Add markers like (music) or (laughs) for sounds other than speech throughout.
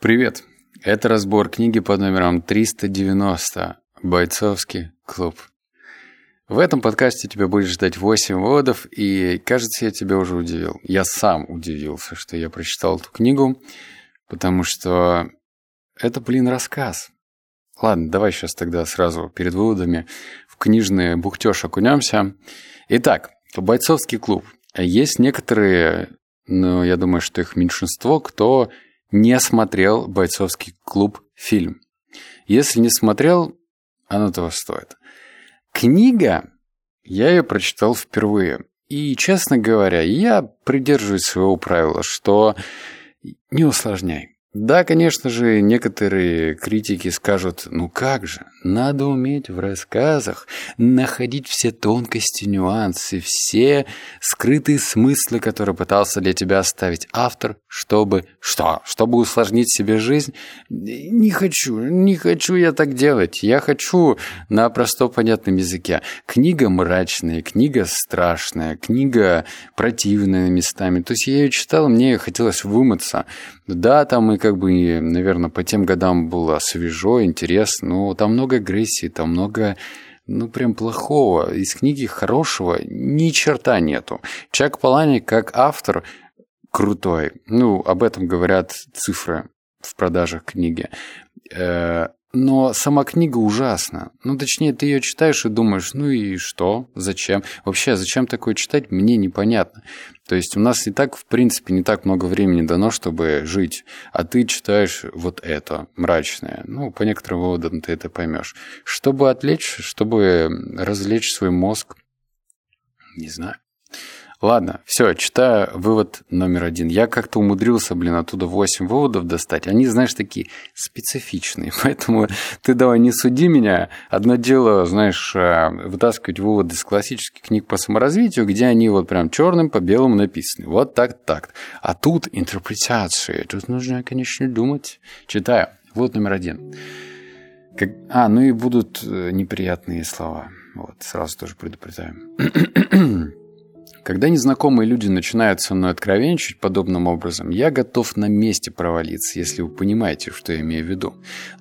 Привет! Это разбор книги под номером 390 «Бойцовский клуб». В этом подкасте тебя будет ждать 8 выводов, и, кажется, я тебя уже удивил. Я сам удивился, что я прочитал эту книгу, потому что это, блин, рассказ. Ладно, давай сейчас тогда сразу перед выводами в книжный бухтеж окунемся. Итак, «Бойцовский клуб». Есть некоторые, но я думаю, что их меньшинство, кто не смотрел «Бойцовский клуб» фильм. Если не смотрел, оно того стоит. Книга, я ее прочитал впервые. И, честно говоря, я придерживаюсь своего правила, что не усложняй. Да, конечно же, некоторые критики скажут, ну как же, надо уметь в рассказах находить все тонкости, нюансы, все скрытые смыслы, которые пытался для тебя оставить автор, чтобы что? Чтобы усложнить себе жизнь? Не хочу, не хочу я так делать. Я хочу на простом понятном языке. Книга мрачная, книга страшная, книга противная местами. То есть я ее читал, мне хотелось вымыться. Да, там и как бы, наверное, по тем годам было свежо, интересно, но там много агрессии, там много ну, прям плохого. Из книги хорошего ни черта нету. Чак Палани, как автор, крутой. Ну, об этом говорят цифры в продажах книги. Э, но сама книга ужасна. Ну, точнее, ты ее читаешь и думаешь, ну и что? Зачем? Вообще, зачем такое читать, мне непонятно. То есть у нас и так, в принципе, не так много времени дано, чтобы жить. А ты читаешь вот это, мрачное. Ну, по некоторым выводам ты это поймешь. Чтобы отвлечь, чтобы развлечь свой мозг, не знаю. Ладно, все, читаю вывод номер один. Я как-то умудрился, блин, оттуда 8 выводов достать. Они, знаешь, такие специфичные. (laughs) Поэтому ты давай не суди меня. Одно дело, знаешь, э, вытаскивать выводы из классических книг по саморазвитию, где они вот прям черным по белому написаны. Вот так, так. А тут интерпретации. Тут нужно, конечно, думать. Читаю. Вывод номер один. Как... А, ну и будут э, неприятные слова. Вот, сразу тоже предупреждаю. (clears throat) Когда незнакомые люди начинают со мной откровенничать подобным образом, я готов на месте провалиться, если вы понимаете, что я имею в виду.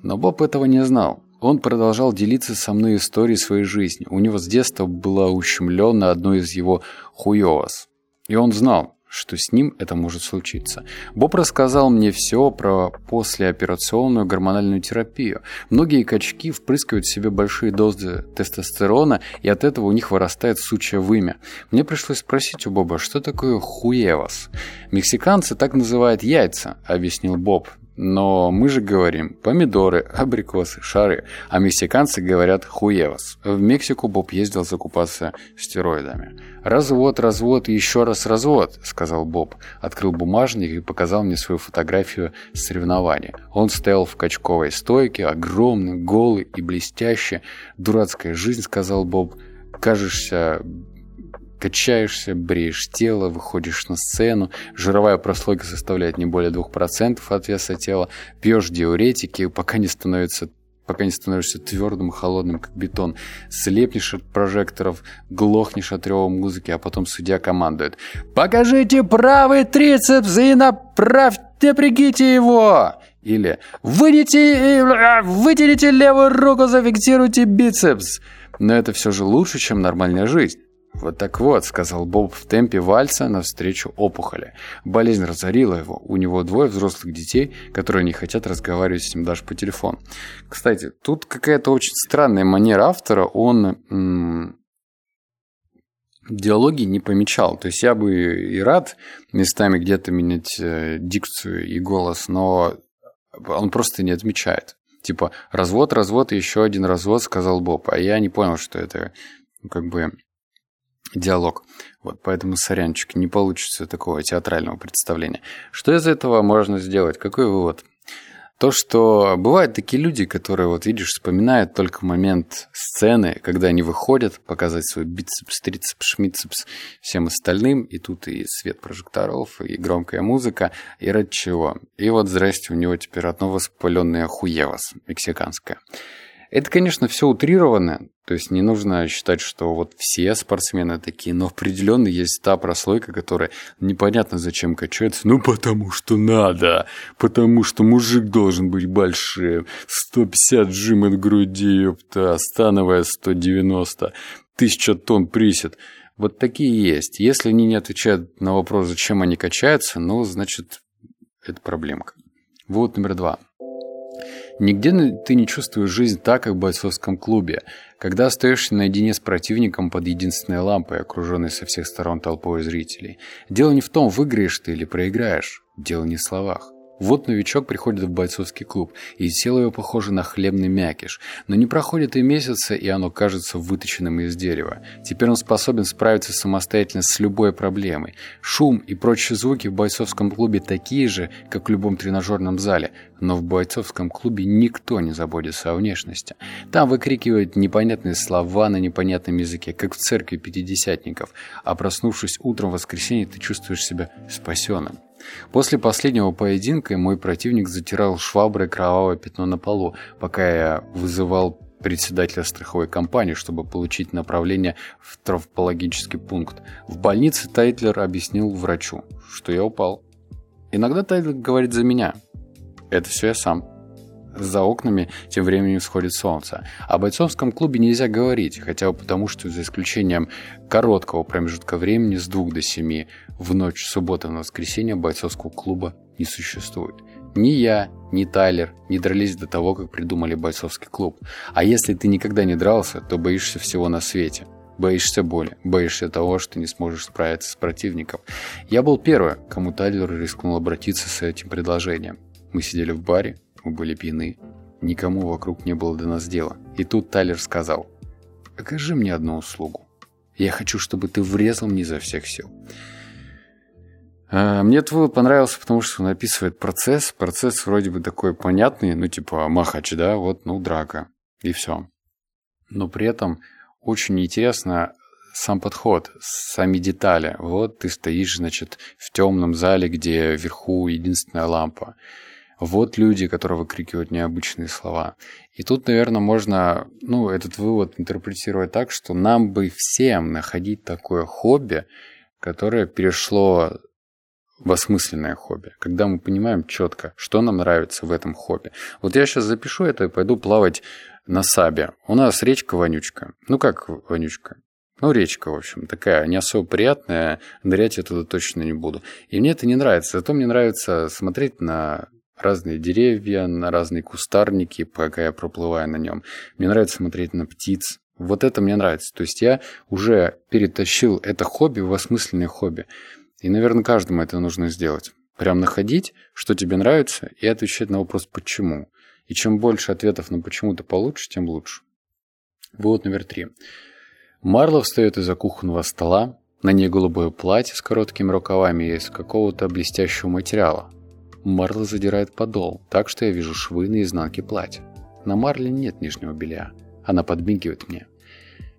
Но Боб этого не знал. Он продолжал делиться со мной историей своей жизни. У него с детства была ущемлена одно из его хуёвос. И он знал, что с ним это может случиться. Боб рассказал мне все про послеоперационную гормональную терапию. Многие качки впрыскивают в себе большие дозы тестостерона, и от этого у них вырастает сучье вымя. Мне пришлось спросить у Боба, что такое хуевас? Мексиканцы так называют яйца, объяснил Боб. Но мы же говорим помидоры, абрикосы, шары, а мексиканцы говорят хуевас. В Мексику Боб ездил закупаться стероидами. «Развод, развод и еще раз развод», — сказал Боб. Открыл бумажник и показал мне свою фотографию с соревнования. Он стоял в качковой стойке, огромный, голый и блестящий. «Дурацкая жизнь», — сказал Боб. «Кажешься Качаешься, бреешь тело, выходишь на сцену, жировая прослойка составляет не более 2% от веса тела, пьешь диуретики, пока не становится пока не становишься твердым и холодным, как бетон. Слепнешь от прожекторов, глохнешь от рева музыки, а потом судья командует. «Покажите правый трицепс и направьте, напрягите его!» Или «Вытяните, э, вытяните левую руку, зафиксируйте бицепс!» Но это все же лучше, чем нормальная жизнь. «Вот так вот», — сказал Боб в темпе вальса навстречу опухоли. Болезнь разорила его. У него двое взрослых детей, которые не хотят разговаривать с ним даже по телефону. Кстати, тут какая-то очень странная манера автора. Он м- диалоги не помечал. То есть я бы и рад местами где-то менять э, дикцию и голос, но он просто не отмечает. Типа развод, развод еще один развод, сказал Боб. А я не понял, что это ну, как бы диалог. Вот, поэтому, сорянчик, не получится такого театрального представления. Что из этого можно сделать? Какой вывод? То, что бывают такие люди, которые, вот видишь, вспоминают только момент сцены, когда они выходят, показать свой бицепс, трицепс, шмицепс всем остальным, и тут и свет прожекторов, и громкая музыка, и ради чего. И вот, здрасте, у него теперь одно воспаленное хуевас, мексиканское. Это, конечно, все утрировано, то есть не нужно считать, что вот все спортсмены такие, но определенно есть та прослойка, которая непонятно зачем качается, ну потому что надо, потому что мужик должен быть большим, 150 жим от груди, ёпта, становая 190, 1000 тонн присед. Вот такие есть. Если они не отвечают на вопрос, зачем они качаются, ну, значит, это проблемка. Вот номер два. Нигде ты не чувствуешь жизнь так, как в бойцовском клубе, когда остаешься наедине с противником под единственной лампой, окруженной со всех сторон толпой зрителей. Дело не в том, выиграешь ты или проиграешь. Дело не в словах. Вот новичок приходит в бойцовский клуб, и тело его похоже на хлебный мякиш. Но не проходит и месяца, и оно кажется выточенным из дерева. Теперь он способен справиться самостоятельно с любой проблемой. Шум и прочие звуки в бойцовском клубе такие же, как в любом тренажерном зале. Но в бойцовском клубе никто не заботится о внешности. Там выкрикивают непонятные слова на непонятном языке, как в церкви пятидесятников. А проснувшись утром в воскресенье, ты чувствуешь себя спасенным. После последнего поединка мой противник затирал шваброй кровавое пятно на полу, пока я вызывал председателя страховой компании, чтобы получить направление в травматологический пункт. В больнице Тайлер объяснил врачу, что я упал. Иногда Тайлер говорит за меня. Это все я сам. За окнами тем временем всходит солнце. О бойцовском клубе нельзя говорить, хотя бы потому, что за исключением короткого промежутка времени с двух до семи в ночь субботы на воскресенье бойцовского клуба не существует. Ни я, ни Тайлер не дрались до того, как придумали бойцовский клуб. А если ты никогда не дрался, то боишься всего на свете. Боишься боли, боишься того, что не сможешь справиться с противником. Я был первым, кому Тайлер рискнул обратиться с этим предложением. Мы сидели в баре, мы были пьяны. Никому вокруг не было до нас дела. И тут Тайлер сказал, «Окажи мне одну услугу. Я хочу, чтобы ты врезал мне изо всех сил». А, мне твой понравился, потому что он описывает процесс. Процесс вроде бы такой понятный, ну типа махач, да, вот, ну драка, и все. Но при этом очень интересно сам подход, сами детали. Вот ты стоишь, значит, в темном зале, где вверху единственная лампа. Вот люди, которые выкрикивают необычные слова. И тут, наверное, можно ну, этот вывод интерпретировать так, что нам бы всем находить такое хобби, которое перешло в осмысленное хобби, когда мы понимаем четко, что нам нравится в этом хобби. Вот я сейчас запишу это и пойду плавать на Сабе. У нас речка вонючка. Ну как вонючка? Ну, речка, в общем, такая не особо приятная, нырять я туда точно не буду. И мне это не нравится. Зато мне нравится смотреть на разные деревья, на разные кустарники, пока я проплываю на нем. Мне нравится смотреть на птиц. Вот это мне нравится. То есть я уже перетащил это хобби в осмысленное хобби. И, наверное, каждому это нужно сделать. Прям находить, что тебе нравится, и отвечать на вопрос «почему?». И чем больше ответов на «почему» ты получишь, тем лучше. Вывод номер три. Марла встает из-за кухонного стола. На ней голубое платье с короткими рукавами из какого-то блестящего материала. Марла задирает подол, так что я вижу швы на изнанке платья. На Марле нет нижнего белья. Она подмигивает мне.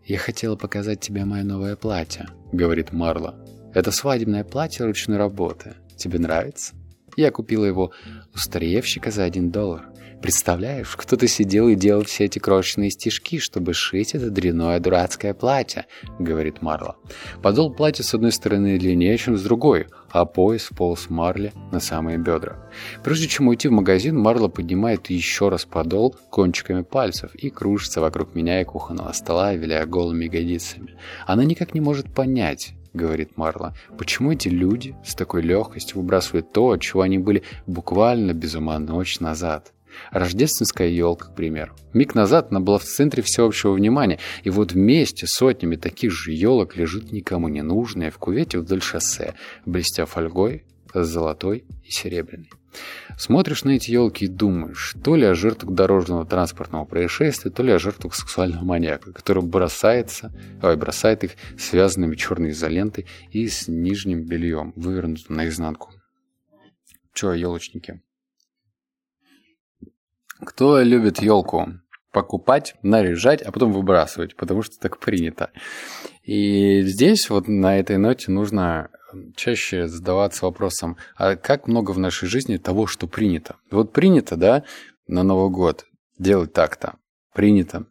«Я хотела показать тебе мое новое платье», — говорит Марла. «Это свадебное платье ручной работы. Тебе нравится?» Я купила его у старьевщика за один доллар. Представляешь, кто-то сидел и делал все эти крошечные стежки, чтобы шить это дрянное дурацкое платье, говорит Марла. Подол платья с одной стороны длиннее, чем с другой, а пояс полз Марли на самые бедра. Прежде чем уйти в магазин, Марла поднимает еще раз подол кончиками пальцев и кружится вокруг меня и кухонного стола, виляя голыми ягодицами. Она никак не может понять, говорит Марла. Почему эти люди с такой легкостью выбрасывают то, от чего они были буквально без ума ночь назад? Рождественская елка, к примеру. Миг назад она была в центре всеобщего внимания, и вот вместе с сотнями таких же елок лежит никому не нужная в кувете вдоль шоссе, блестя фольгой, золотой и серебряной. Смотришь на эти елки и думаешь, то ли о жертвах дорожного транспортного происшествия, то ли о жертвах сексуального маньяка, который бросается, ой, бросает их связанными черной изолентой и с нижним бельем, вывернутым наизнанку. Че, елочники? Кто любит елку? покупать, наряжать, а потом выбрасывать, потому что так принято. И здесь вот на этой ноте нужно чаще задаваться вопросом, а как много в нашей жизни того, что принято? Вот принято, да, на Новый год делать так-то. Принято.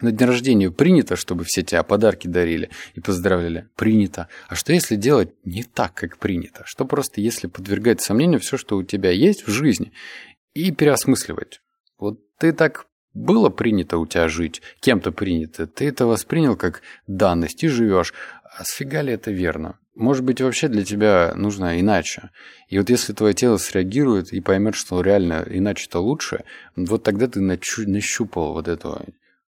На день рождения принято, чтобы все тебя подарки дарили и поздравляли. Принято. А что если делать не так, как принято? Что просто если подвергать сомнению все, что у тебя есть в жизни, и переосмысливать? Вот ты так было принято у тебя жить, кем-то принято, ты это воспринял как данность и живешь. А сфига ли это верно? Может быть, вообще для тебя нужно иначе. И вот если твое тело среагирует и поймет, что реально иначе-то лучше, вот тогда ты нащупал вот эту,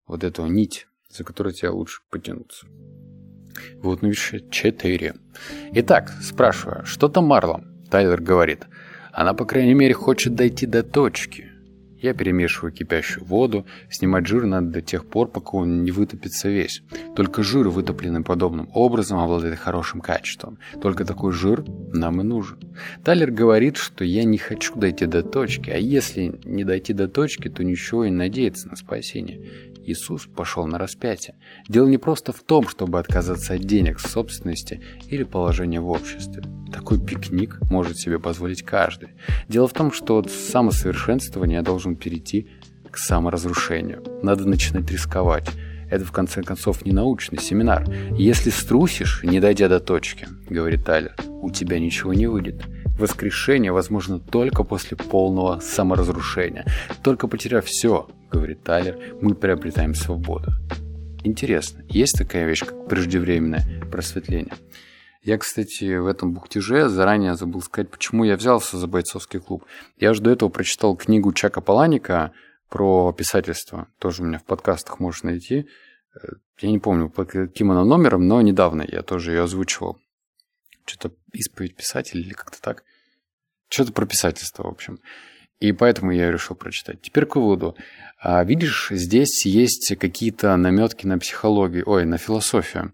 вот эту нить, за которую тебе лучше потянуться. Вот ну, 4. Итак, спрашиваю, что там Марла? Тайлер говорит. Она, по крайней мере, хочет дойти до точки. Я перемешиваю кипящую воду. Снимать жир надо до тех пор, пока он не вытопится весь. Только жир, вытопленный подобным образом, обладает хорошим качеством. Только такой жир нам и нужен. Талер говорит, что я не хочу дойти до точки, а если не дойти до точки, то ничего и надеяться на спасение. Иисус пошел на распятие. Дело не просто в том, чтобы отказаться от денег, собственности или положения в обществе. Такой пикник может себе позволить каждый. Дело в том, что от самосовершенствования должен перейти к саморазрушению. Надо начинать рисковать. Это, в конце концов, не научный семинар. Если струсишь, не дойдя до точки, говорит Тайлер, у тебя ничего не выйдет. Воскрешение возможно только после полного саморазрушения. Только потеряв все, говорит Тайлер, мы приобретаем свободу. Интересно, есть такая вещь, как преждевременное просветление? Я, кстати, в этом бухтеже заранее забыл сказать, почему я взялся за бойцовский клуб. Я же до этого прочитал книгу Чака Паланика про писательство. Тоже у меня в подкастах можешь найти. Э, я не помню, по каким она номером, но недавно я тоже ее озвучивал. Что-то исповедь писателя или как-то так. Что-то про писательство, в общем. И поэтому я решил прочитать. Теперь к выводу. А, видишь, здесь есть какие-то наметки на психологию, ой, на философию,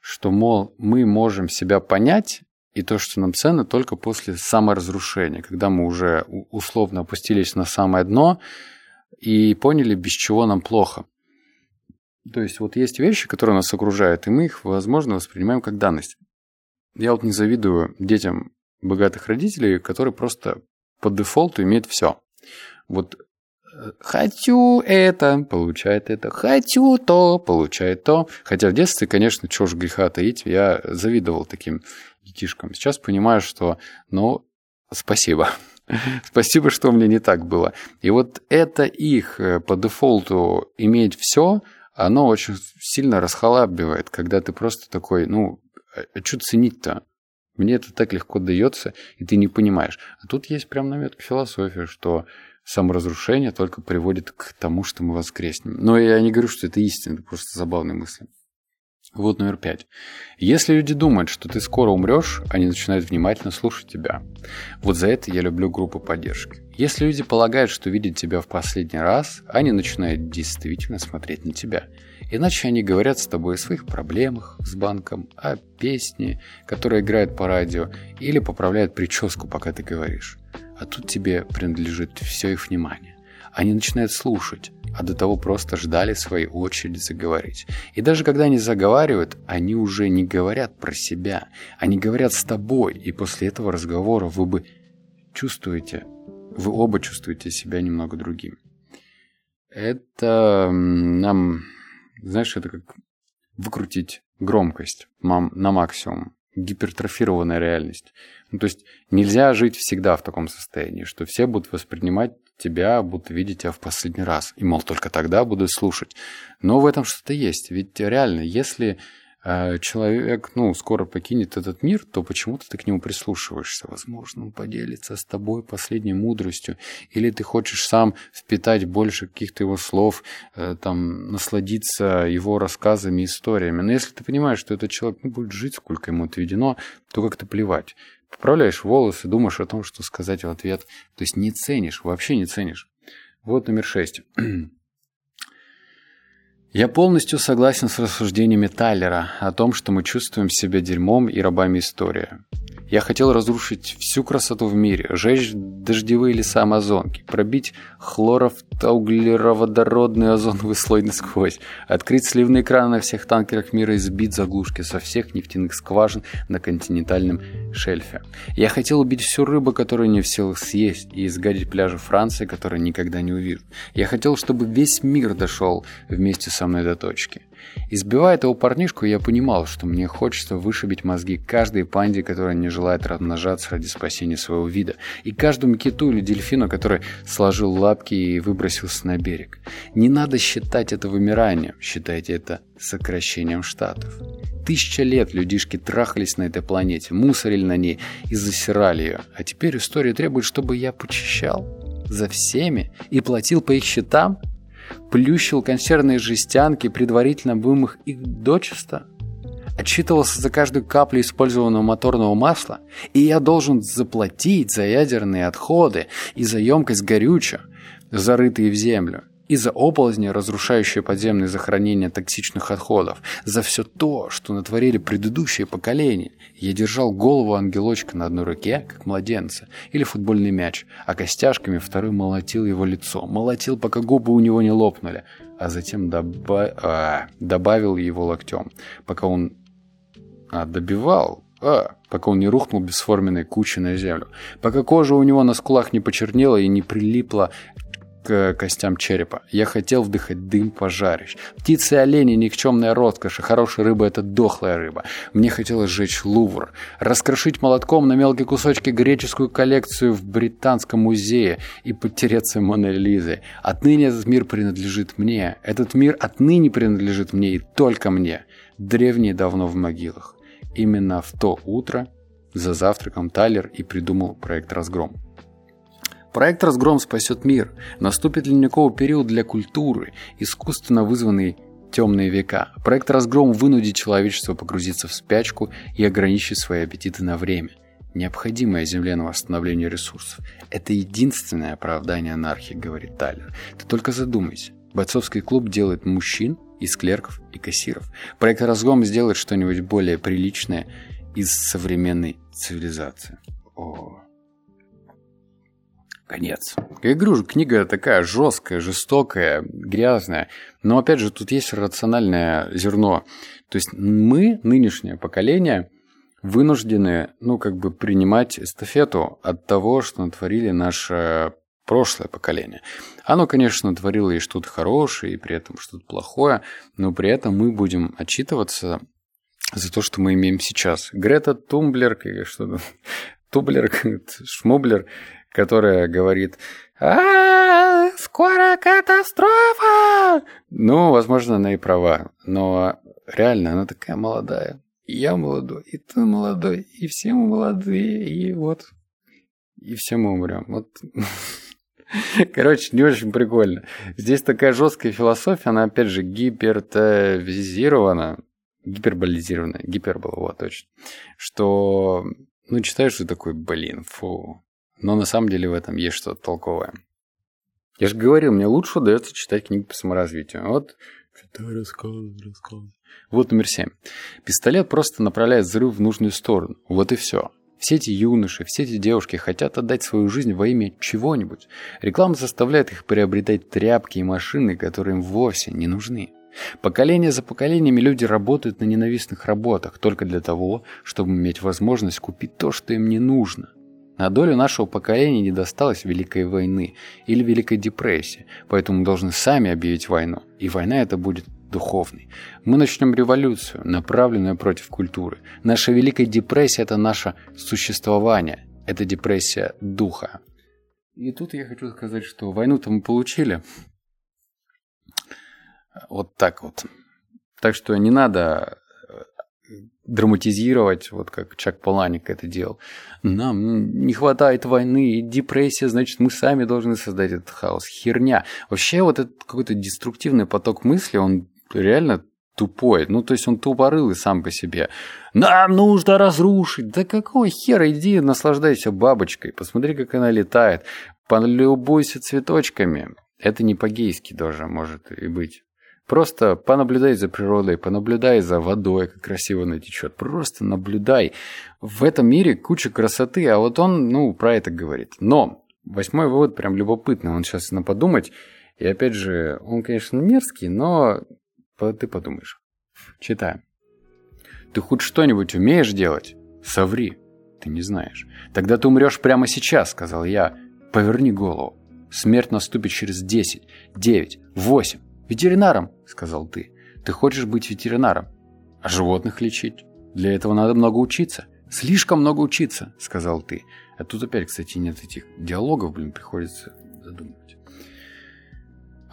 что, мол, мы можем себя понять и то, что нам ценно, только после саморазрушения, когда мы уже условно опустились на самое дно и поняли, без чего нам плохо. То есть вот есть вещи, которые нас окружают, и мы их, возможно, воспринимаем как данность. Я вот не завидую детям богатых родителей, которые просто по дефолту имеют все. Вот э, хочу это, получает это, хочу то, получает то. Хотя в детстве, конечно, чего ж греха таить, я завидовал таким детишкам. Сейчас понимаю, что, ну, спасибо. (laughs) Спасибо, что у меня не так было. И вот это их э, по дефолту иметь все, оно очень сильно расхалабивает, когда ты просто такой, ну, а, а что ценить-то? Мне это так легко дается, и ты не понимаешь. А тут есть прям наметка философии, что саморазрушение только приводит к тому, что мы воскреснем. Но я не говорю, что это истина, это просто забавные мысли. Вот номер пять. Если люди думают, что ты скоро умрешь, они начинают внимательно слушать тебя. Вот за это я люблю группы поддержки. Если люди полагают, что видят тебя в последний раз, они начинают действительно смотреть на тебя – Иначе они говорят с тобой о своих проблемах с банком, о песне, которая играет по радио, или поправляют прическу, пока ты говоришь. А тут тебе принадлежит все их внимание. Они начинают слушать, а до того просто ждали своей очереди заговорить. И даже когда они заговаривают, они уже не говорят про себя. Они говорят с тобой, и после этого разговора вы бы чувствуете, вы оба чувствуете себя немного другим. Это нам знаешь, это как выкрутить громкость на максимум. Гипертрофированная реальность. Ну, то есть нельзя жить всегда в таком состоянии, что все будут воспринимать тебя, будут видеть тебя в последний раз. И, мол, только тогда будут слушать. Но в этом что-то есть. Ведь реально, если человек, ну, скоро покинет этот мир, то почему-то ты к нему прислушиваешься. Возможно, он поделится с тобой последней мудростью, или ты хочешь сам впитать больше каких-то его слов, э, там, насладиться его рассказами, историями. Но если ты понимаешь, что этот человек ну, будет жить, сколько ему отведено, то как-то плевать. Поправляешь волосы, думаешь о том, что сказать в ответ. То есть не ценишь, вообще не ценишь. Вот номер шесть. (clears throat) Я полностью согласен с рассуждениями Тайлера о том, что мы чувствуем себя дерьмом и рабами истории. Я хотел разрушить всю красоту в мире, сжечь дождевые леса Амазонки, пробить хлорофтоуглероводородный озоновый слой насквозь, открыть сливные краны на всех танкерах мира и сбить заглушки со всех нефтяных скважин на континентальном шельфе. Я хотел убить всю рыбу, которую не в силах съесть, и изгадить пляжи Франции, которые никогда не увижу. Я хотел, чтобы весь мир дошел вместе со мной до точки. Избивая этого парнишку, я понимал, что мне хочется вышибить мозги каждой панде, которая не желает размножаться ради спасения своего вида, и каждому киту или дельфину, который сложил лапки и выбросился на берег. Не надо считать это вымиранием, считайте это сокращением штатов. Тысяча лет людишки трахались на этой планете, мусорили на ней и засирали ее, а теперь история требует, чтобы я почищал за всеми и платил по их счетам – плющил консервные жестянки, предварительно вымых их дочисто, отчитывался за каждую каплю использованного моторного масла, и я должен заплатить за ядерные отходы и за емкость горючего, зарытые в землю и за оползни, разрушающие подземные захоронения токсичных отходов, за все то, что натворили предыдущие поколения. Я держал голову ангелочка на одной руке, как младенца, или футбольный мяч, а костяшками второй молотил его лицо, молотил, пока губы у него не лопнули, а затем доба... а, добавил его локтем, пока он а, добивал, а, пока он не рухнул бесформенной кучей на землю, пока кожа у него на скулах не почернела и не прилипла к костям черепа. Я хотел вдыхать дым пожарищ. Птицы и олени – никчемная роскошь, и хорошая рыба – это дохлая рыба. Мне хотелось сжечь Лувр, раскрошить молотком на мелкие кусочки греческую коллекцию в Британском музее и потереться Моной. Отныне этот мир принадлежит мне. Этот мир отныне принадлежит мне и только мне. Древние давно в могилах. Именно в то утро за завтраком Тайлер и придумал проект «Разгром». Проект «Разгром спасет мир». Наступит ледниковый период для культуры, искусственно вызванный темные века. Проект «Разгром» вынудит человечество погрузиться в спячку и ограничить свои аппетиты на время. Необходимое Земле на восстановление ресурсов. Это единственное оправдание анархии, говорит Тайлер. Ты только задумайся. Бойцовский клуб делает мужчин из клерков и кассиров. Проект «Разгром» сделает что-нибудь более приличное из современной цивилизации. О, конец. Я говорю книга такая жесткая, жестокая, грязная. Но опять же, тут есть рациональное зерно. То есть мы, нынешнее поколение, вынуждены, ну, как бы принимать эстафету от того, что натворили наше прошлое поколение. Оно, конечно, творило и что-то хорошее, и при этом что-то плохое, но при этом мы будем отчитываться за то, что мы имеем сейчас. Грета Тумблер, что (laughs) Тублер, (laughs) Шмублер, которая говорит а, скоро катастрофа! Ну, возможно, она и права, но реально она такая молодая. И я молодой, и ты молодой, и все мы молодые, и вот, и все мы умрем. Вот. (laughs) Короче, не очень прикольно. Здесь такая жесткая философия, она опять же гипертовизирована, гиперболизирована, гипербола, вот точно, что, ну, читаешь и такой, блин, фу, но на самом деле в этом есть что-то толковое. Я же говорил, мне лучше удается читать книги по саморазвитию. Вот читай рассказы, рассказы. Вот номер семь. Пистолет просто направляет взрыв в нужную сторону. Вот и все. Все эти юноши, все эти девушки хотят отдать свою жизнь во имя чего-нибудь. Реклама заставляет их приобретать тряпки и машины, которые им вовсе не нужны. Поколение за поколениями люди работают на ненавистных работах только для того, чтобы иметь возможность купить то, что им не нужно – на долю нашего поколения не досталось Великой войны или Великой депрессии, поэтому мы должны сами объявить войну. И война это будет духовной. Мы начнем революцию, направленную против культуры. Наша Великая депрессия – это наше существование. Это депрессия духа. И тут я хочу сказать, что войну-то мы получили. Вот так вот. Так что не надо драматизировать, вот как Чак Паланик это делал. Нам не хватает войны, депрессия, значит, мы сами должны создать этот хаос. Херня. Вообще вот этот какой-то деструктивный поток мысли, он реально тупой. Ну, то есть он тупорылый сам по себе. Нам нужно разрушить. Да какого хера? Иди наслаждайся бабочкой. Посмотри, как она летает. Полюбуйся цветочками. Это не по-гейски даже может и быть. Просто понаблюдай за природой, понаблюдай за водой, как красиво она течет. Просто наблюдай. В этом мире куча красоты, а вот он, ну, про это говорит. Но восьмой вывод прям любопытный. Он сейчас на подумать. И опять же, он, конечно, мерзкий, но ты подумаешь. Читаем. Ты хоть что-нибудь умеешь делать? Соври. Ты не знаешь. Тогда ты умрешь прямо сейчас, сказал я. Поверни голову. Смерть наступит через десять, девять, восемь. «Ветеринаром», — сказал ты. «Ты хочешь быть ветеринаром, а животных лечить? Для этого надо много учиться». «Слишком много учиться», — сказал ты. А тут опять, кстати, нет этих диалогов, блин, приходится задумывать.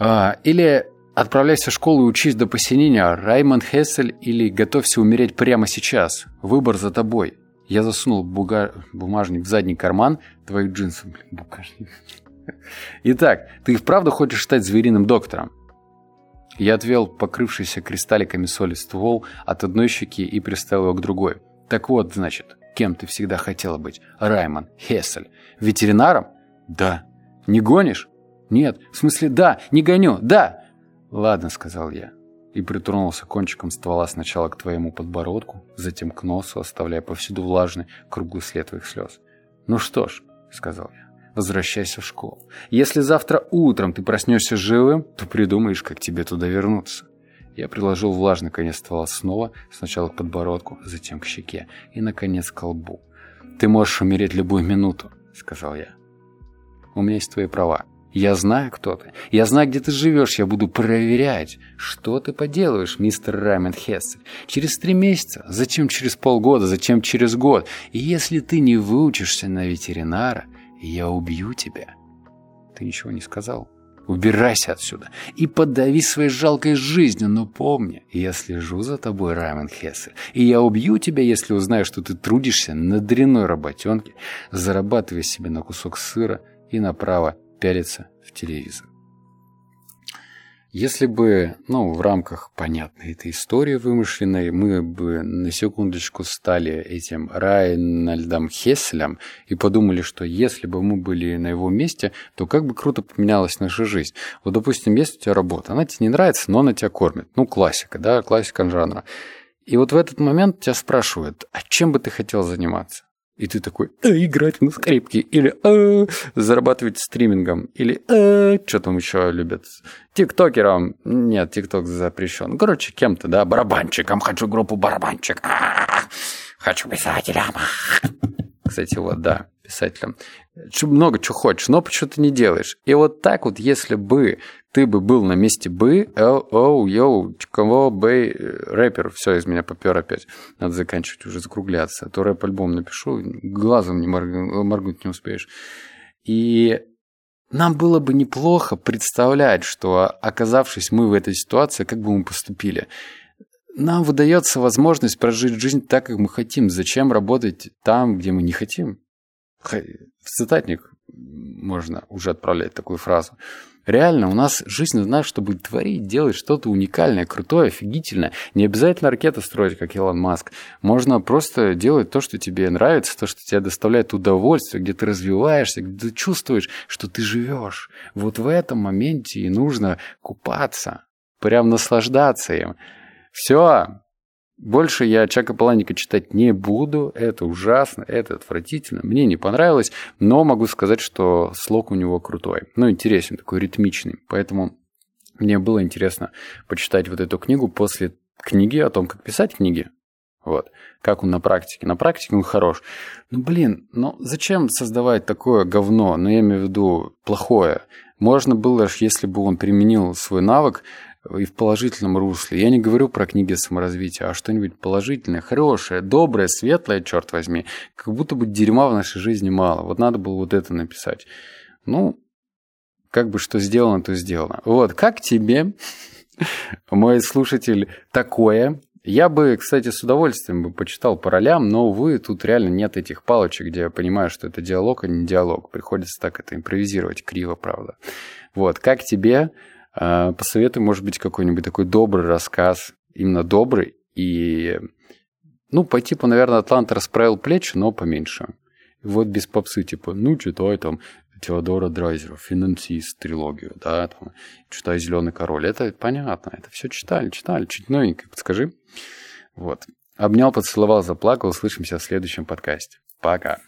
А, или отправляйся в школу и учись до посинения, Раймонд Хессель, или готовься умереть прямо сейчас. Выбор за тобой. Я засунул буга... бумажник в задний карман твоих джинсов. Блин, бумажник. Итак, ты и вправду хочешь стать звериным доктором? Я отвел покрывшийся кристалликами соли ствол от одной щеки и приставил его к другой. Так вот, значит, кем ты всегда хотела быть? Раймон, Хессель. Ветеринаром? Да. Не гонишь? Нет. В смысле, да, не гоню, да. Ладно, сказал я. И притронулся кончиком ствола сначала к твоему подбородку, затем к носу, оставляя повсюду влажный круглый след твоих слез. Ну что ж, сказал я возвращайся в школу. Если завтра утром ты проснешься живым, то придумаешь, как тебе туда вернуться. Я приложил влажный конец ствола снова, сначала к подбородку, затем к щеке и, наконец, к лбу. «Ты можешь умереть любую минуту», — сказал я. «У меня есть твои права. Я знаю, кто ты. Я знаю, где ты живешь. Я буду проверять, что ты поделаешь, мистер Раймен Хессель. Через три месяца, зачем через полгода, зачем через год. И если ты не выучишься на ветеринара, я убью тебя. Ты ничего не сказал. Убирайся отсюда и подави своей жалкой жизнью, но помни, я слежу за тобой, Раймен Хессель, и я убью тебя, если узнаю, что ты трудишься на дрянной работенке, зарабатывая себе на кусок сыра и направо пялиться в телевизор. Если бы, ну, в рамках понятной этой истории вымышленной, мы бы на секундочку стали этим Райнальдом Хесселем и подумали, что если бы мы были на его месте, то как бы круто поменялась наша жизнь. Вот, допустим, есть у тебя работа, она тебе не нравится, но она тебя кормит. Ну, классика, да, классика жанра. И вот в этот момент тебя спрашивают, а чем бы ты хотел заниматься? И ты такой, а, играть на скрипке, или а, зарабатывать стримингом, или а, что там еще любят, тиктокером, нет, тикток запрещен, короче, кем-то, да, барабанщиком, хочу группу барабанщик, а, хочу писателем. (laughs) Кстати, вот, да, писателем. Много чего хочешь, но почему-то не делаешь. И вот так вот, если бы ты бы был на месте бы, оу, йоу, кого бы, рэпер, все из меня попер опять. Надо заканчивать уже, закругляться. А то рэп-альбом напишу, глазом не моргнуть, моргнуть не успеешь. И нам было бы неплохо представлять, что, оказавшись мы в этой ситуации, как бы мы поступили. Нам выдается возможность прожить жизнь так, как мы хотим. Зачем работать там, где мы не хотим? В цитатник можно уже отправлять такую фразу. Реально, у нас жизнь нужна, чтобы творить, делать что-то уникальное, крутое, офигительное. Не обязательно ракеты строить, как Илон Маск. Можно просто делать то, что тебе нравится, то, что тебе доставляет удовольствие, где ты развиваешься, где ты чувствуешь, что ты живешь. Вот в этом моменте и нужно купаться, прям наслаждаться им. Все, больше я Чака Паланика читать не буду. Это ужасно, это отвратительно. Мне не понравилось, но могу сказать, что слог у него крутой. Ну, интересен, такой ритмичный. Поэтому мне было интересно почитать вот эту книгу после книги о том, как писать книги. Вот. Как он на практике. На практике он хорош. Ну, блин, ну зачем создавать такое говно? Ну, я имею в виду плохое. Можно было, если бы он применил свой навык, и в положительном русле. Я не говорю про книги саморазвития, а что-нибудь положительное, хорошее, доброе, светлое, черт возьми. Как будто бы дерьма в нашей жизни мало. Вот надо было вот это написать. Ну, как бы что сделано, то сделано. Вот, как тебе, (laughs) мой слушатель, такое? Я бы, кстати, с удовольствием бы почитал по ролям, но, увы, тут реально нет этих палочек, где я понимаю, что это диалог, а не диалог. Приходится так это импровизировать криво, правда. Вот, как тебе? А, посоветуй, может быть, какой-нибудь такой добрый рассказ, именно добрый, и, ну, по типу, наверное, Атлант расправил плечи, но поменьше. Вот без попсы, типа, ну, читай там, Теодора Драйзера, «Финансист» трилогию, да, там, читаю «Зеленый король». Это понятно, это все читали, читали, чуть новенькое, подскажи. Вот. Обнял, поцеловал, заплакал. Услышимся в следующем подкасте. Пока.